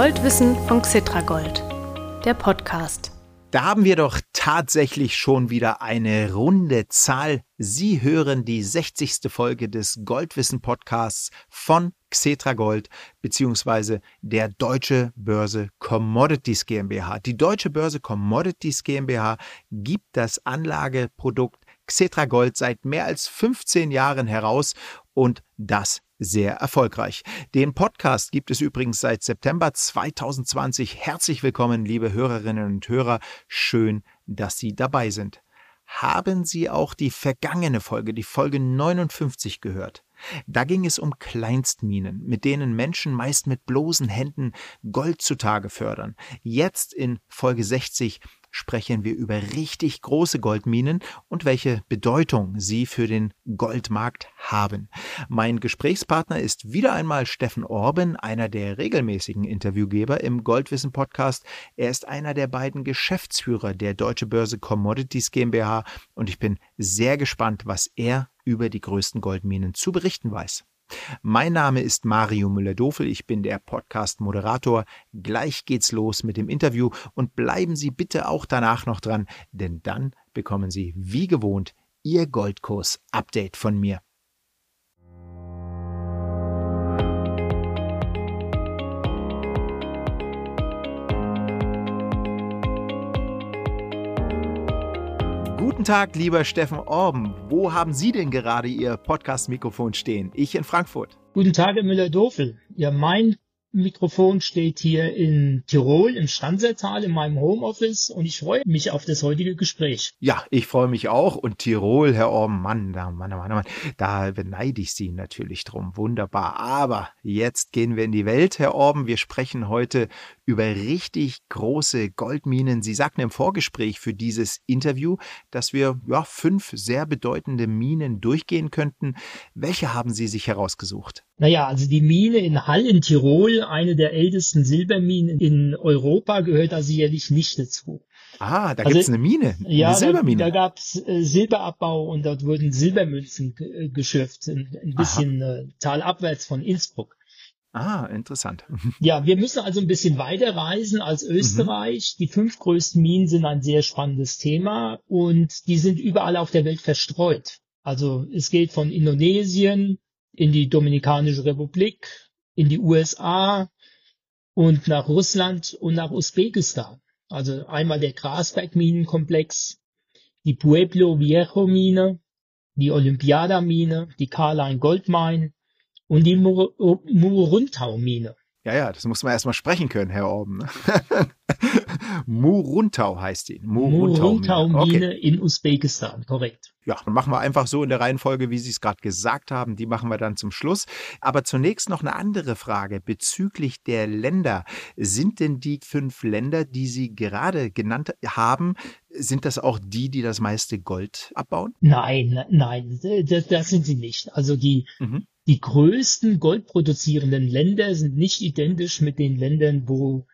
Goldwissen von Xitragold, der Podcast. Da haben wir doch tatsächlich schon wieder eine runde Zahl. Sie hören die 60. Folge des Goldwissen Podcasts von Xetra Gold beziehungsweise der Deutsche Börse Commodities GmbH. Die Deutsche Börse Commodities GmbH gibt das Anlageprodukt Xetra Gold seit mehr als 15 Jahren heraus und das sehr erfolgreich. Den Podcast gibt es übrigens seit September 2020. Herzlich willkommen, liebe Hörerinnen und Hörer. Schön, dass Sie dabei sind. Haben Sie auch die vergangene Folge, die Folge 59 gehört? Da ging es um Kleinstminen, mit denen Menschen meist mit bloßen Händen Gold zutage fördern. Jetzt in Folge 60 sprechen wir über richtig große Goldminen und welche Bedeutung sie für den Goldmarkt haben. Mein Gesprächspartner ist wieder einmal Steffen Orben, einer der regelmäßigen Interviewgeber im Goldwissen Podcast. Er ist einer der beiden Geschäftsführer der Deutsche Börse Commodities GmbH und ich bin sehr gespannt, was er über die größten Goldminen zu berichten weiß. Mein Name ist Mario Müller-Dofel, ich bin der Podcast-Moderator. Gleich geht's los mit dem Interview und bleiben Sie bitte auch danach noch dran, denn dann bekommen Sie wie gewohnt Ihr Goldkurs-Update von mir. Tag, lieber Steffen Orben. Wo haben Sie denn gerade Ihr Podcast-Mikrofon stehen? Ich in Frankfurt. Guten Tag, Herr Müller-Dofel. Ja, mein Mikrofon steht hier in Tirol im Standsertal in meinem Homeoffice und ich freue mich auf das heutige Gespräch. Ja, ich freue mich auch und Tirol, Herr Orben, Mann, da, Mann, Mann, Mann, da beneide ich Sie natürlich drum. Wunderbar. Aber jetzt gehen wir in die Welt, Herr Orben. Wir sprechen heute über richtig große Goldminen. Sie sagten im Vorgespräch für dieses Interview, dass wir ja, fünf sehr bedeutende Minen durchgehen könnten. Welche haben Sie sich herausgesucht? Naja, also die Mine in Hall in Tirol, eine der ältesten Silberminen in Europa, gehört da sicherlich nicht dazu. Ah, da also, gibt es eine Mine, eine ja, Silbermine. Da, da gab es äh, Silberabbau und dort wurden Silbermünzen äh, geschürft, ein, ein bisschen äh, talabwärts von Innsbruck. Ah, interessant. Ja, wir müssen also ein bisschen weiter reisen als mhm. Österreich. Mhm. Die fünf größten Minen sind ein sehr spannendes Thema und die sind überall auf der Welt verstreut. Also es geht von Indonesien in die Dominikanische Republik, in die USA und nach Russland und nach Usbekistan. Also einmal der Grasberg-Minenkomplex, die Pueblo Viejo Mine, die Olympiada Mine, die Carline Gold Mine, und die Muruntau-Mine. Ja, ja, das muss man erstmal sprechen können, Herr Orben. Ne? Muruntau heißt die. Muruntau-Mine okay. in Usbekistan, korrekt. Ja, dann machen wir einfach so in der Reihenfolge, wie Sie es gerade gesagt haben. Die machen wir dann zum Schluss. Aber zunächst noch eine andere Frage bezüglich der Länder. Sind denn die fünf Länder, die Sie gerade genannt haben, sind das auch die, die das meiste Gold abbauen? Nein, nein, das, das sind sie nicht. Also die, mhm. Die größten goldproduzierenden Länder sind nicht identisch mit den Ländern, wo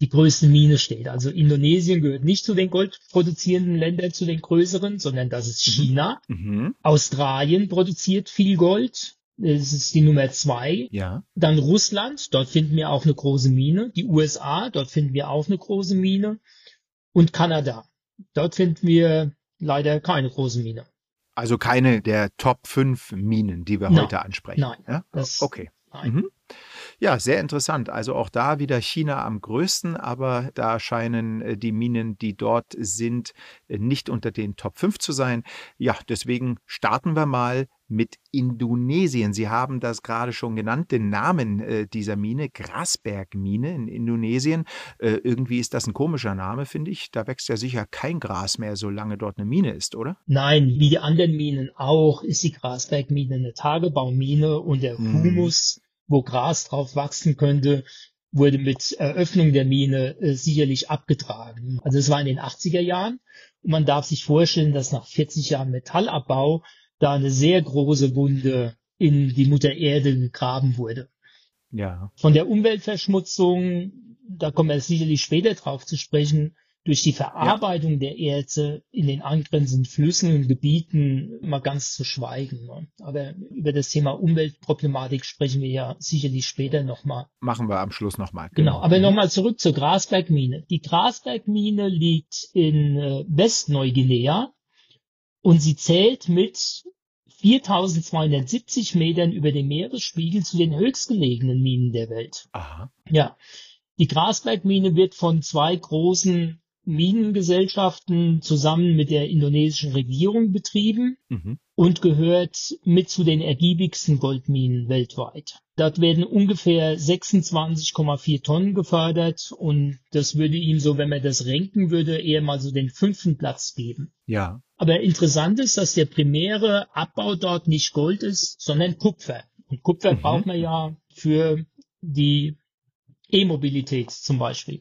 die größte Mine steht. Also Indonesien gehört nicht zu den goldproduzierenden Ländern, zu den größeren, sondern das ist mhm. China. Mhm. Australien produziert viel Gold. Das ist die Nummer zwei. Ja. Dann Russland, dort finden wir auch eine große Mine. Die USA, dort finden wir auch eine große Mine. Und Kanada. Dort finden wir leider keine große Mine. Also keine der Top 5 Minen, die wir nein, heute ansprechen. Nein. Ja? okay. Nein. Mhm. Ja, sehr interessant. Also auch da wieder China am größten, aber da scheinen äh, die Minen, die dort sind, äh, nicht unter den Top 5 zu sein. Ja, deswegen starten wir mal mit Indonesien. Sie haben das gerade schon genannt, den Namen äh, dieser Mine, Grasbergmine in Indonesien. Äh, irgendwie ist das ein komischer Name, finde ich. Da wächst ja sicher kein Gras mehr, solange dort eine Mine ist, oder? Nein, wie die anderen Minen auch, ist die Grasbergmine eine Tagebaumine und der hm. Humus wo Gras drauf wachsen könnte, wurde mit Eröffnung der Mine äh, sicherlich abgetragen. Also es war in den 80er Jahren und man darf sich vorstellen, dass nach 40 Jahren Metallabbau da eine sehr große Wunde in die Mutter Erde gegraben wurde. Ja. Von der Umweltverschmutzung, da kommen wir sicherlich später drauf zu sprechen, durch die Verarbeitung ja. der Erze in den angrenzenden Flüssen und Gebieten mal ganz zu schweigen. Ne? Aber über das Thema Umweltproblematik sprechen wir ja sicherlich später nochmal. Machen wir am Schluss nochmal. Genau. genau, aber mhm. nochmal zurück zur Grasbergmine. Die Grasbergmine liegt in äh, Westneuguinea und sie zählt mit 4270 Metern über dem Meeresspiegel zu den höchstgelegenen Minen der Welt. Aha. Ja. Die Grasbergmine wird von zwei großen Minengesellschaften zusammen mit der indonesischen Regierung betrieben mhm. und gehört mit zu den ergiebigsten Goldminen weltweit. Dort werden ungefähr 26,4 Tonnen gefördert und das würde ihm so, wenn man das renken würde, eher mal so den fünften Platz geben. Ja. Aber interessant ist, dass der primäre Abbau dort nicht Gold ist, sondern Kupfer. Und Kupfer mhm. braucht man ja für die E-Mobilität zum Beispiel.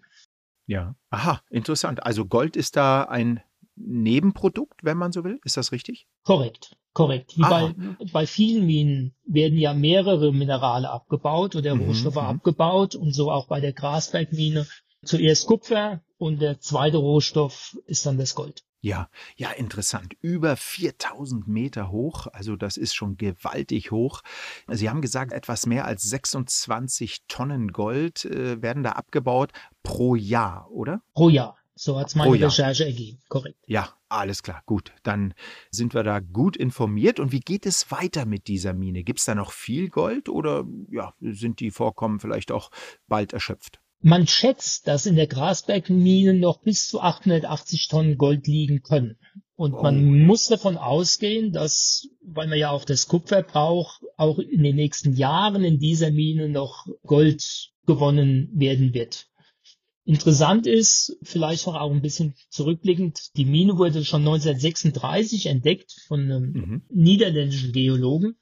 Ja. Aha, interessant. Also Gold ist da ein Nebenprodukt, wenn man so will. Ist das richtig? Korrekt, korrekt. Wie bei, bei vielen Minen werden ja mehrere Minerale abgebaut oder mhm, Rohstoffe mhm. abgebaut und so auch bei der Grasbergmine. Zuerst Kupfer und der zweite Rohstoff ist dann das Gold. Ja, ja, interessant. Über 4000 Meter hoch, also das ist schon gewaltig hoch. Sie haben gesagt, etwas mehr als 26 Tonnen Gold äh, werden da abgebaut pro Jahr, oder? Pro Jahr. So hat es meine Recherche ergeben. Korrekt. Ja, alles klar. Gut. Dann sind wir da gut informiert. Und wie geht es weiter mit dieser Mine? Gibt es da noch viel Gold oder ja, sind die Vorkommen vielleicht auch bald erschöpft? Man schätzt, dass in der Grasbergmine noch bis zu 880 Tonnen Gold liegen können. Und oh. man muss davon ausgehen, dass, weil man ja auch das Kupfer braucht, auch in den nächsten Jahren in dieser Mine noch Gold gewonnen werden wird. Interessant ist, vielleicht noch auch ein bisschen zurückblickend, die Mine wurde schon 1936 entdeckt von einem mhm. niederländischen Geologen.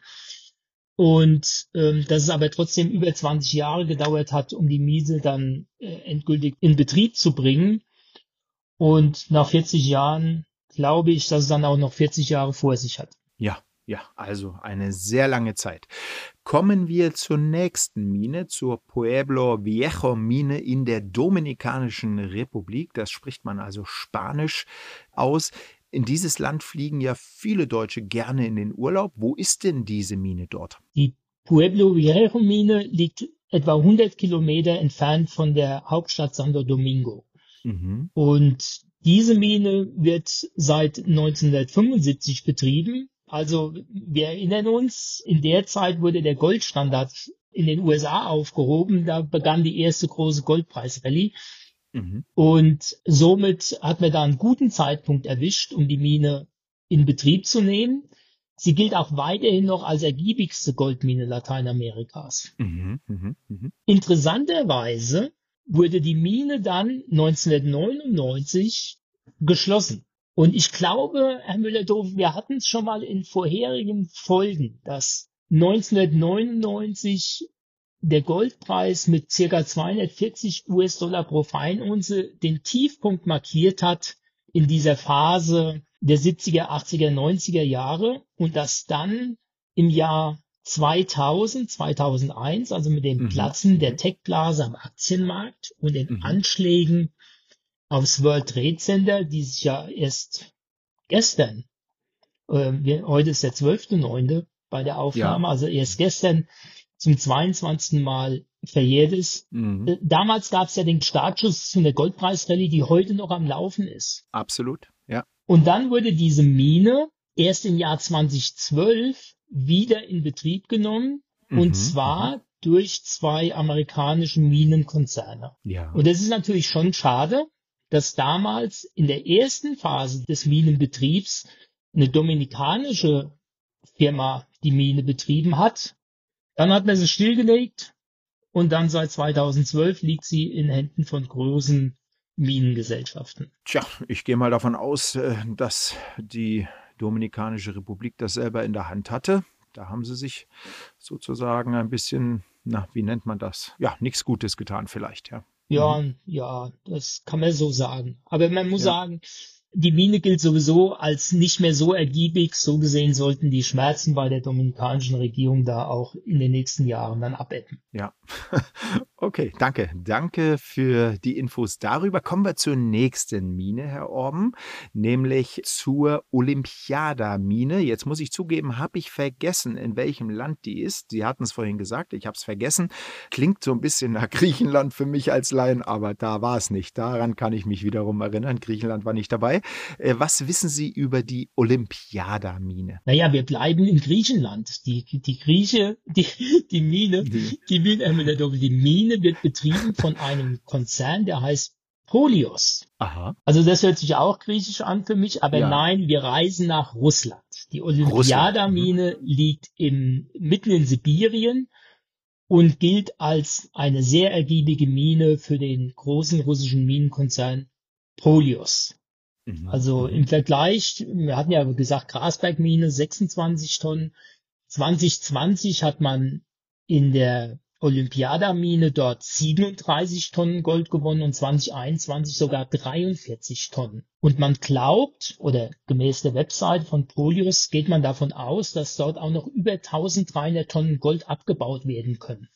Und ähm, dass es aber trotzdem über 20 Jahre gedauert hat, um die Miese dann äh, endgültig in Betrieb zu bringen. Und nach 40 Jahren glaube ich, dass es dann auch noch 40 Jahre vor sich hat. Ja, ja, also eine sehr lange Zeit. Kommen wir zur nächsten Mine, zur Pueblo Viejo Mine in der Dominikanischen Republik. Das spricht man also Spanisch aus. In dieses Land fliegen ja viele Deutsche gerne in den Urlaub. Wo ist denn diese Mine dort? Die Pueblo Viejo Mine liegt etwa 100 Kilometer entfernt von der Hauptstadt Santo Domingo. Mhm. Und diese Mine wird seit 1975 betrieben. Also wir erinnern uns, in der Zeit wurde der Goldstandard in den USA aufgehoben. Da begann die erste große Goldpreisrallye. Mhm. Und somit hat man da einen guten Zeitpunkt erwischt, um die Mine in Betrieb zu nehmen. Sie gilt auch weiterhin noch als ergiebigste Goldmine Lateinamerikas. Mhm, mh, mh. Interessanterweise wurde die Mine dann 1999 geschlossen. Und ich glaube, Herr Müller-Doof, wir hatten es schon mal in vorherigen Folgen, dass 1999 der Goldpreis mit circa 240 US-Dollar pro Feinunze den Tiefpunkt markiert hat in dieser Phase der 70er, 80er, 90er Jahre und dass dann im Jahr 2000, 2001, also mit dem mhm. Platzen der Tech-Blase am Aktienmarkt und den mhm. Anschlägen aufs World Trade Center, die sich ja erst gestern, äh, heute ist der 12.9. bei der Aufnahme, ja. also erst gestern zum 22. Mal verjährt ist. Mhm. Äh, damals gab es ja den Startschuss zu einer Goldpreisrallye, die heute noch am Laufen ist. Absolut, ja. Und dann wurde diese Mine erst im Jahr 2012 wieder in Betrieb genommen. Mhm. Und zwar mhm. durch zwei amerikanische Minenkonzerne. Ja. Und das ist natürlich schon schade, dass damals in der ersten Phase des Minenbetriebs eine dominikanische Firma die Mine betrieben hat dann hat man sie stillgelegt und dann seit 2012 liegt sie in Händen von großen Minengesellschaften. Tja, ich gehe mal davon aus, äh, dass die Dominikanische Republik das selber in der Hand hatte. Da haben sie sich sozusagen ein bisschen, na, wie nennt man das? Ja, nichts Gutes getan vielleicht, ja. Ja, mhm. ja, das kann man so sagen. Aber man muss ja. sagen, die Mine gilt sowieso als nicht mehr so ergiebig. So gesehen sollten die Schmerzen bei der dominikanischen Regierung da auch in den nächsten Jahren dann abebben. Ja, Okay, danke. Danke für die Infos darüber. Kommen wir zur nächsten Mine, Herr Orben, nämlich zur Olympiada-Mine. Jetzt muss ich zugeben, habe ich vergessen, in welchem Land die ist. Sie hatten es vorhin gesagt, ich habe es vergessen. Klingt so ein bisschen nach Griechenland für mich als Laien, aber da war es nicht. Daran kann ich mich wiederum erinnern. Griechenland war nicht dabei. Äh, was wissen Sie über die Olympiada-Mine? Naja, wir bleiben in Griechenland. Die, die Grieche, die, die Mine, die, die Mine, äh, die Mine Maschine wird betrieben von einem Konzern, der heißt Polios. Aha. Also das hört sich auch griechisch an für mich, aber ja. nein, wir reisen nach Russland. Die Olympiada-Mine mhm. liegt im, mitten in Sibirien und gilt als eine sehr ergiebige Mine für den großen russischen Minenkonzern Polios. Mhm. Also im Vergleich, wir hatten ja gesagt, Grasbergmine 26 Tonnen. 2020 hat man in der Olympiadamine dort 37 Tonnen Gold gewonnen und 2021 sogar 43 Tonnen. Und man glaubt, oder gemäß der Website von Polius geht man davon aus, dass dort auch noch über 1300 Tonnen Gold abgebaut werden können.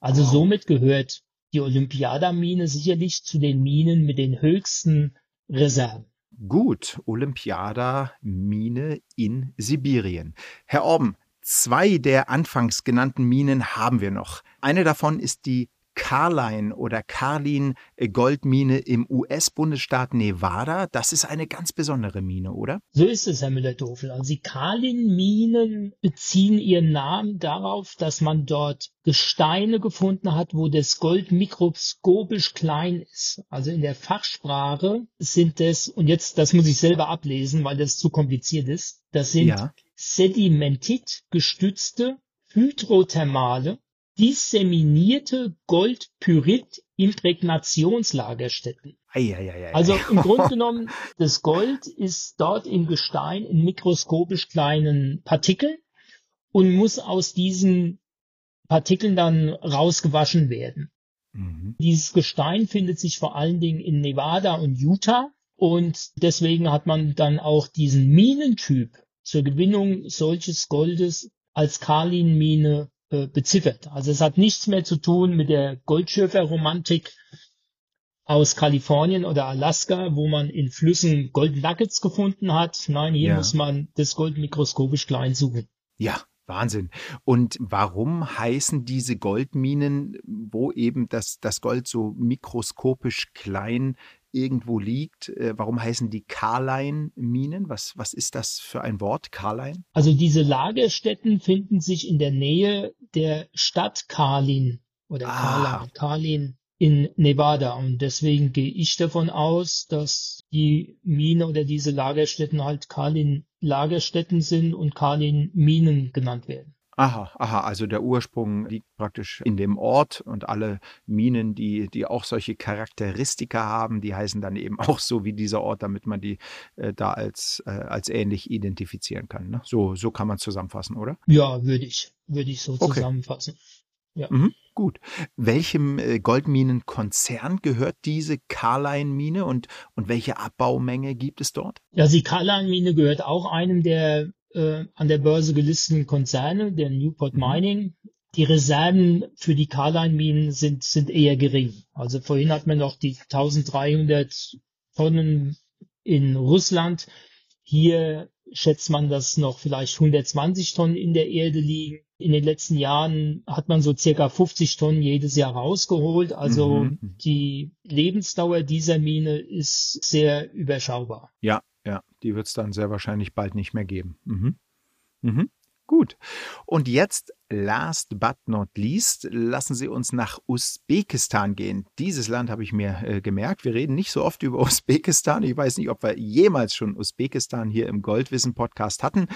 Also wow. somit gehört die Olympiadamine sicherlich zu den Minen mit den höchsten Reserven. Gut, Olympiada-Mine in Sibirien. Herr Orben, Zwei der anfangs genannten Minen haben wir noch. Eine davon ist die Carline oder Carlin Goldmine im US-Bundesstaat Nevada. Das ist eine ganz besondere Mine, oder? So ist es, Herr Müller-Dofel. Also die Carlin-Minen beziehen ihren Namen darauf, dass man dort Gesteine gefunden hat, wo das Gold mikroskopisch klein ist. Also in der Fachsprache sind das, und jetzt, das muss ich selber ablesen, weil das zu kompliziert ist, das sind ja. Sedimentit gestützte hydrothermale disseminierte Goldpyrit-Imprägnationslagerstätten. Also im Grunde genommen, das Gold ist dort im Gestein in mikroskopisch kleinen Partikeln und muss aus diesen Partikeln dann rausgewaschen werden. Mhm. Dieses Gestein findet sich vor allen Dingen in Nevada und Utah und deswegen hat man dann auch diesen Minentyp zur Gewinnung solches Goldes als Karlinmine äh, beziffert. Also es hat nichts mehr zu tun mit der Goldschürferromantik aus Kalifornien oder Alaska, wo man in Flüssen Goldnuggets gefunden hat. Nein, hier ja. muss man das Gold mikroskopisch klein suchen. Ja, Wahnsinn. Und warum heißen diese Goldminen, wo eben das, das Gold so mikroskopisch klein irgendwo liegt. Äh, warum heißen die Karlein-Minen? Was, was ist das für ein Wort, Karlein? Also diese Lagerstätten finden sich in der Nähe der Stadt Karlin oder ah. Karlin in Nevada. Und deswegen gehe ich davon aus, dass die Mine oder diese Lagerstätten halt Karlin Lagerstätten sind und Karlin Minen genannt werden. Aha, aha, also der Ursprung liegt praktisch in dem Ort und alle Minen, die, die auch solche Charakteristika haben, die heißen dann eben auch so wie dieser Ort, damit man die äh, da als, äh, als ähnlich identifizieren kann. Ne? So, so kann man zusammenfassen, oder? Ja, würde ich, würde ich so okay. zusammenfassen. Ja. Mhm, gut. Welchem äh, Goldminenkonzern gehört diese Carline-Mine und, und welche Abbaumenge gibt es dort? Ja, die Carline-Mine gehört auch einem der äh, an der Börse gelisteten Konzerne, der Newport mhm. Mining. Die Reserven für die Carline-Minen sind, sind eher gering. Also vorhin hat man noch die 1300 Tonnen in Russland. Hier schätzt man, dass noch vielleicht 120 Tonnen in der Erde liegen. In den letzten Jahren hat man so circa 50 Tonnen jedes Jahr rausgeholt. Also mhm. die Lebensdauer dieser Mine ist sehr überschaubar. Ja, ja, die wird es dann sehr wahrscheinlich bald nicht mehr geben. Mhm. Mhm. Gut. Und jetzt, last but not least, lassen Sie uns nach Usbekistan gehen. Dieses Land habe ich mir äh, gemerkt. Wir reden nicht so oft über Usbekistan. Ich weiß nicht, ob wir jemals schon Usbekistan hier im Goldwissen-Podcast hatten.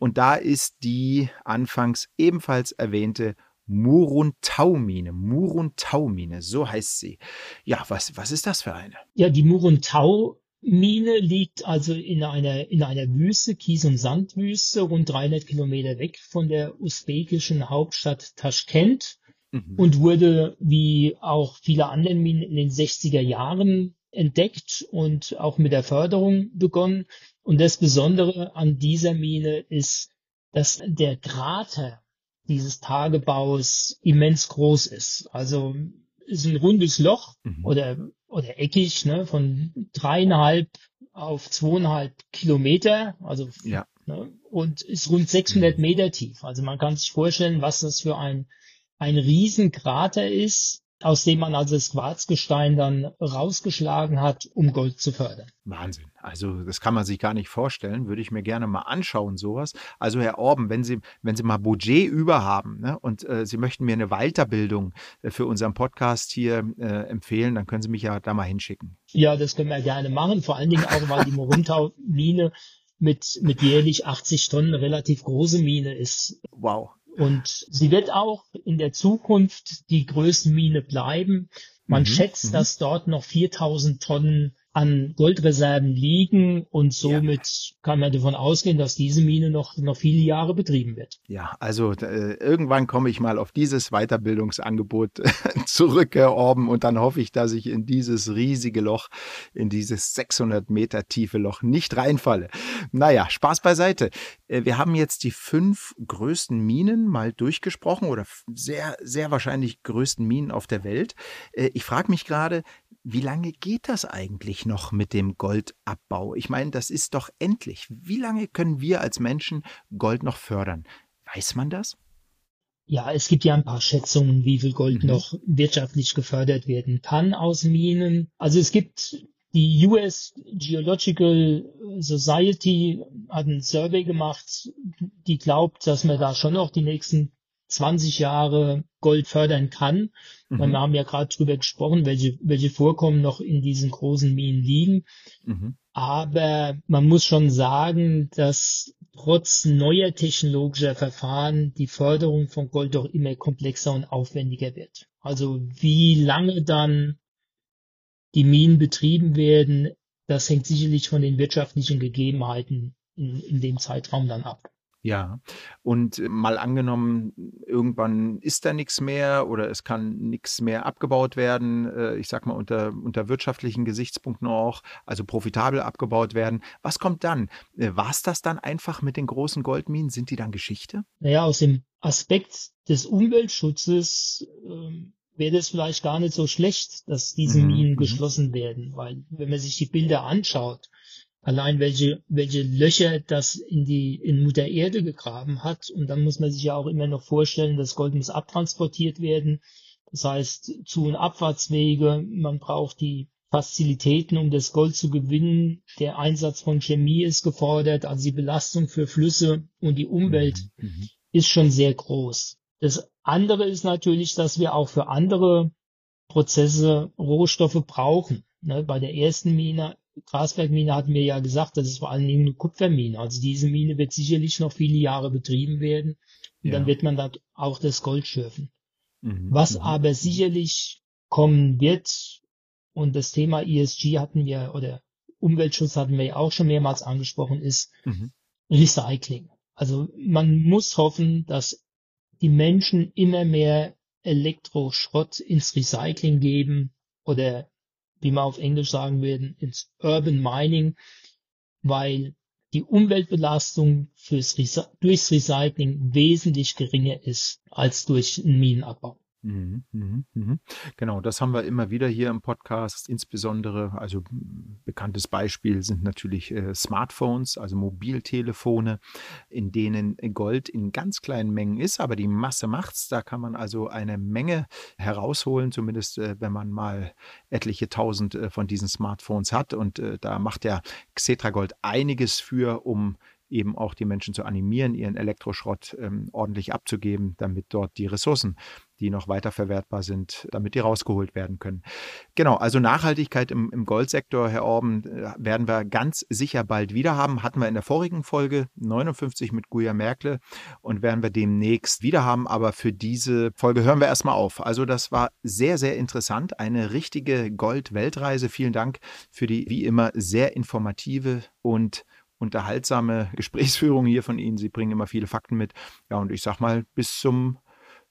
Und da ist die anfangs ebenfalls erwähnte Muruntau-Mine. Muruntau-Mine, so heißt sie. Ja, was, was ist das für eine? Ja, die Muruntau Mine liegt also in einer, in einer Wüste, Kies- und Sandwüste, rund 300 Kilometer weg von der usbekischen Hauptstadt Taschkent mhm. und wurde wie auch viele andere Minen in den 60er Jahren entdeckt und auch mit der Förderung begonnen. Und das Besondere an dieser Mine ist, dass der Krater dieses Tagebaus immens groß ist. Also ist ein rundes Loch mhm. oder, oder eckig, ne, von dreieinhalb auf zweieinhalb Kilometer, also ja. ne, und ist rund 600 mhm. Meter tief. Also man kann sich vorstellen, was das für ein ein Riesenkrater ist, aus dem man also das Quarzgestein dann rausgeschlagen hat, um Gold zu fördern. Wahnsinn. Also das kann man sich gar nicht vorstellen. Würde ich mir gerne mal anschauen, sowas. Also Herr Orben, wenn Sie, wenn Sie mal Budget über haben ne, und äh, Sie möchten mir eine Weiterbildung äh, für unseren Podcast hier äh, empfehlen, dann können Sie mich ja da mal hinschicken. Ja, das können wir gerne machen. Vor allen Dingen auch, weil die Moruntau-Mine mit, mit jährlich 80 Tonnen eine relativ große Mine ist. Wow. Und sie wird auch in der Zukunft die Größenmine bleiben. Man mhm, schätzt, mhm. dass dort noch 4000 Tonnen an Goldreserven liegen und somit ja. kann man davon ausgehen, dass diese Mine noch, noch viele Jahre betrieben wird. Ja, also äh, irgendwann komme ich mal auf dieses Weiterbildungsangebot zurück, Herr Orben, und dann hoffe ich, dass ich in dieses riesige Loch, in dieses 600 Meter tiefe Loch nicht reinfalle. Naja, Spaß beiseite. Äh, wir haben jetzt die fünf größten Minen mal durchgesprochen oder sehr, sehr wahrscheinlich größten Minen auf der Welt. Äh, ich frage mich gerade, wie lange geht das eigentlich noch mit dem Goldabbau? Ich meine, das ist doch endlich. Wie lange können wir als Menschen Gold noch fördern? Weiß man das? Ja, es gibt ja ein paar Schätzungen, wie viel Gold mhm. noch wirtschaftlich gefördert werden kann aus Minen. Also es gibt die US Geological Society hat einen Survey gemacht, die glaubt, dass man da schon noch die nächsten 20 Jahre Gold fördern kann. Mhm. Wir haben ja gerade drüber gesprochen, welche, welche Vorkommen noch in diesen großen Minen liegen. Mhm. Aber man muss schon sagen, dass trotz neuer technologischer Verfahren die Förderung von Gold doch immer komplexer und aufwendiger wird. Also wie lange dann die Minen betrieben werden, das hängt sicherlich von den wirtschaftlichen Gegebenheiten in, in dem Zeitraum dann ab. Ja, und äh, mal angenommen, irgendwann ist da nichts mehr oder es kann nichts mehr abgebaut werden, äh, ich sag mal unter, unter wirtschaftlichen Gesichtspunkten auch, also profitabel abgebaut werden. Was kommt dann? Äh, War es das dann einfach mit den großen Goldminen? Sind die dann Geschichte? Naja, aus dem Aspekt des Umweltschutzes ähm, wäre das vielleicht gar nicht so schlecht, dass diese mhm. Minen mhm. geschlossen werden, weil wenn man sich die Bilder anschaut, allein welche, welche Löcher das in die, in Mutter Erde gegraben hat. Und dann muss man sich ja auch immer noch vorstellen, das Gold muss abtransportiert werden. Das heißt, Zu- und Abfahrtswege, man braucht die Fazilitäten, um das Gold zu gewinnen. Der Einsatz von Chemie ist gefordert, also die Belastung für Flüsse und die Umwelt mhm. mhm. ist schon sehr groß. Das andere ist natürlich, dass wir auch für andere Prozesse Rohstoffe brauchen. Ne, bei der ersten Mine Grasbergmine hatten wir ja gesagt, das ist vor allen Dingen eine Kupfermine. Also diese Mine wird sicherlich noch viele Jahre betrieben werden und ja. dann wird man da auch das Gold schürfen. Mhm. Was mhm. aber sicherlich kommen wird, und das Thema ESG hatten wir, oder Umweltschutz hatten wir ja auch schon mehrmals angesprochen, ist mhm. Recycling. Also man muss hoffen, dass die Menschen immer mehr Elektroschrott ins Recycling geben oder wie man auf Englisch sagen würden, ins Urban Mining, weil die Umweltbelastung fürs durchs Recycling wesentlich geringer ist als durch einen Minenabbau. Mhm, mhm, mhm. Genau, das haben wir immer wieder hier im Podcast. Insbesondere, also bekanntes Beispiel sind natürlich äh, Smartphones, also Mobiltelefone, in denen Gold in ganz kleinen Mengen ist, aber die Masse macht's. Da kann man also eine Menge herausholen, zumindest äh, wenn man mal etliche tausend äh, von diesen Smartphones hat. Und da macht der Xetra Gold einiges für, um eben auch die Menschen zu animieren, ihren Elektroschrott ähm, ordentlich abzugeben, damit dort die Ressourcen, die noch weiter verwertbar sind, damit die rausgeholt werden können. Genau, also Nachhaltigkeit im, im Goldsektor, Herr Orben, äh, werden wir ganz sicher bald wieder haben. Hatten wir in der vorigen Folge 59 mit Guya Merkle und werden wir demnächst wieder haben. Aber für diese Folge hören wir erstmal auf. Also das war sehr, sehr interessant. Eine richtige Gold-Weltreise. Vielen Dank für die wie immer sehr informative und unterhaltsame Gesprächsführung hier von Ihnen. Sie bringen immer viele Fakten mit. Ja, und ich sag mal, bis zum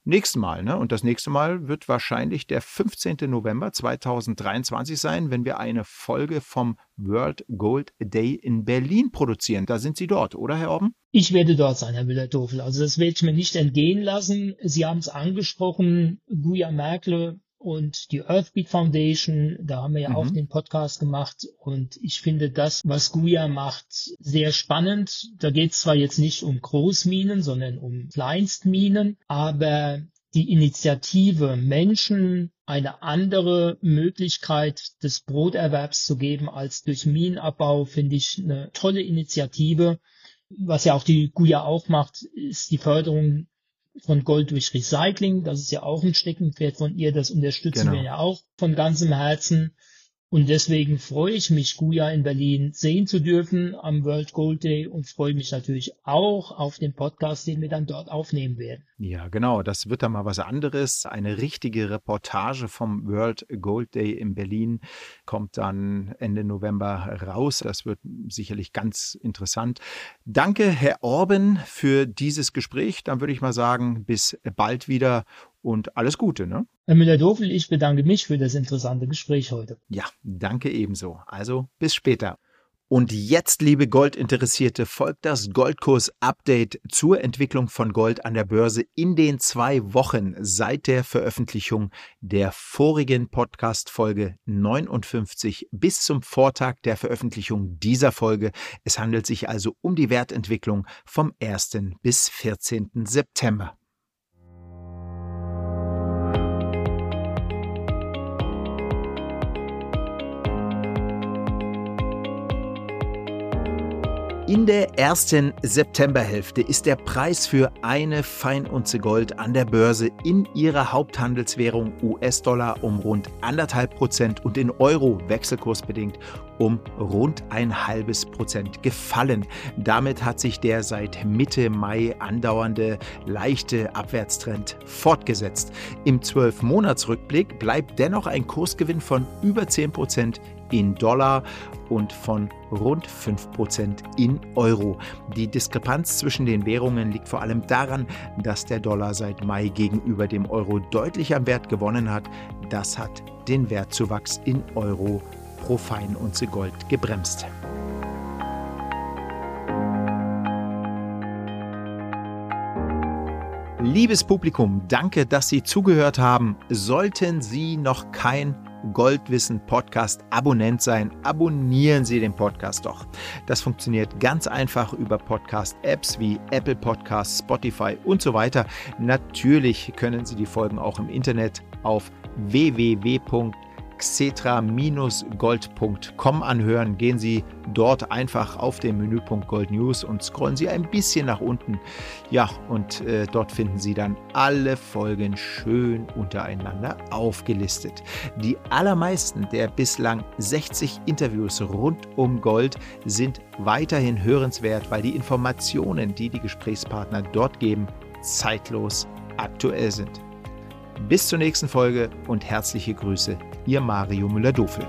nächsten Mal. Ne? Und das nächste Mal wird wahrscheinlich der 15. November 2023 sein, wenn wir eine Folge vom World Gold Day in Berlin produzieren. Da sind Sie dort, oder Herr Orben? Ich werde dort sein, Herr Müller-Dofel. Also das werde ich mir nicht entgehen lassen. Sie haben es angesprochen, Guya Merkel und die Earthbeat Foundation, da haben wir ja mhm. auch den Podcast gemacht und ich finde das, was Guya macht, sehr spannend. Da geht es zwar jetzt nicht um Großminen, sondern um Kleinstminen, aber die Initiative, Menschen eine andere Möglichkeit des Broterwerbs zu geben als durch Minenabbau, finde ich eine tolle Initiative. Was ja auch die GUIA auch macht, ist die Förderung von Gold durch Recycling. Das ist ja auch ein Steckenpferd von ihr. Das unterstützen genau. wir ja auch von ganzem Herzen. Und deswegen freue ich mich, Guya in Berlin sehen zu dürfen am World Gold Day und freue mich natürlich auch auf den Podcast, den wir dann dort aufnehmen werden. Ja, genau. Das wird dann mal was anderes. Eine richtige Reportage vom World Gold Day in Berlin kommt dann Ende November raus. Das wird sicherlich ganz interessant. Danke, Herr Orben, für dieses Gespräch. Dann würde ich mal sagen, bis bald wieder und alles Gute. Ne? Herr Müller-Dofel, ich bedanke mich für das interessante Gespräch heute. Ja, danke ebenso. Also bis später. Und jetzt, liebe Goldinteressierte, folgt das Goldkurs-Update zur Entwicklung von Gold an der Börse in den zwei Wochen seit der Veröffentlichung der vorigen Podcast-Folge 59 bis zum Vortag der Veröffentlichung dieser Folge. Es handelt sich also um die Wertentwicklung vom 1. bis 14. September. In der ersten Septemberhälfte ist der Preis für eine Feinunze Gold an der Börse in ihrer Haupthandelswährung US-Dollar um rund anderthalb Prozent und in Euro wechselkursbedingt um rund ein halbes Prozent gefallen. Damit hat sich der seit Mitte Mai andauernde leichte Abwärtstrend fortgesetzt. Im 12-Monats-Rückblick bleibt dennoch ein Kursgewinn von über 10 Prozent in Dollar und von rund 5% in Euro. Die Diskrepanz zwischen den Währungen liegt vor allem daran, dass der Dollar seit Mai gegenüber dem Euro deutlich am Wert gewonnen hat. Das hat den Wertzuwachs in Euro pro Feinunze Gold gebremst. Liebes Publikum, danke, dass Sie zugehört haben. Sollten Sie noch kein Goldwissen Podcast Abonnent sein, abonnieren Sie den Podcast doch. Das funktioniert ganz einfach über Podcast-Apps wie Apple Podcasts, Spotify und so weiter. Natürlich können Sie die Folgen auch im Internet auf www xetra-gold.com anhören. Gehen Sie dort einfach auf den Menüpunkt Gold News und scrollen Sie ein bisschen nach unten. Ja, und äh, dort finden Sie dann alle Folgen schön untereinander aufgelistet. Die allermeisten der bislang 60 Interviews rund um Gold sind weiterhin hörenswert, weil die Informationen, die die Gesprächspartner dort geben, zeitlos aktuell sind. Bis zur nächsten Folge und herzliche Grüße, Ihr Mario Müller-Dofel.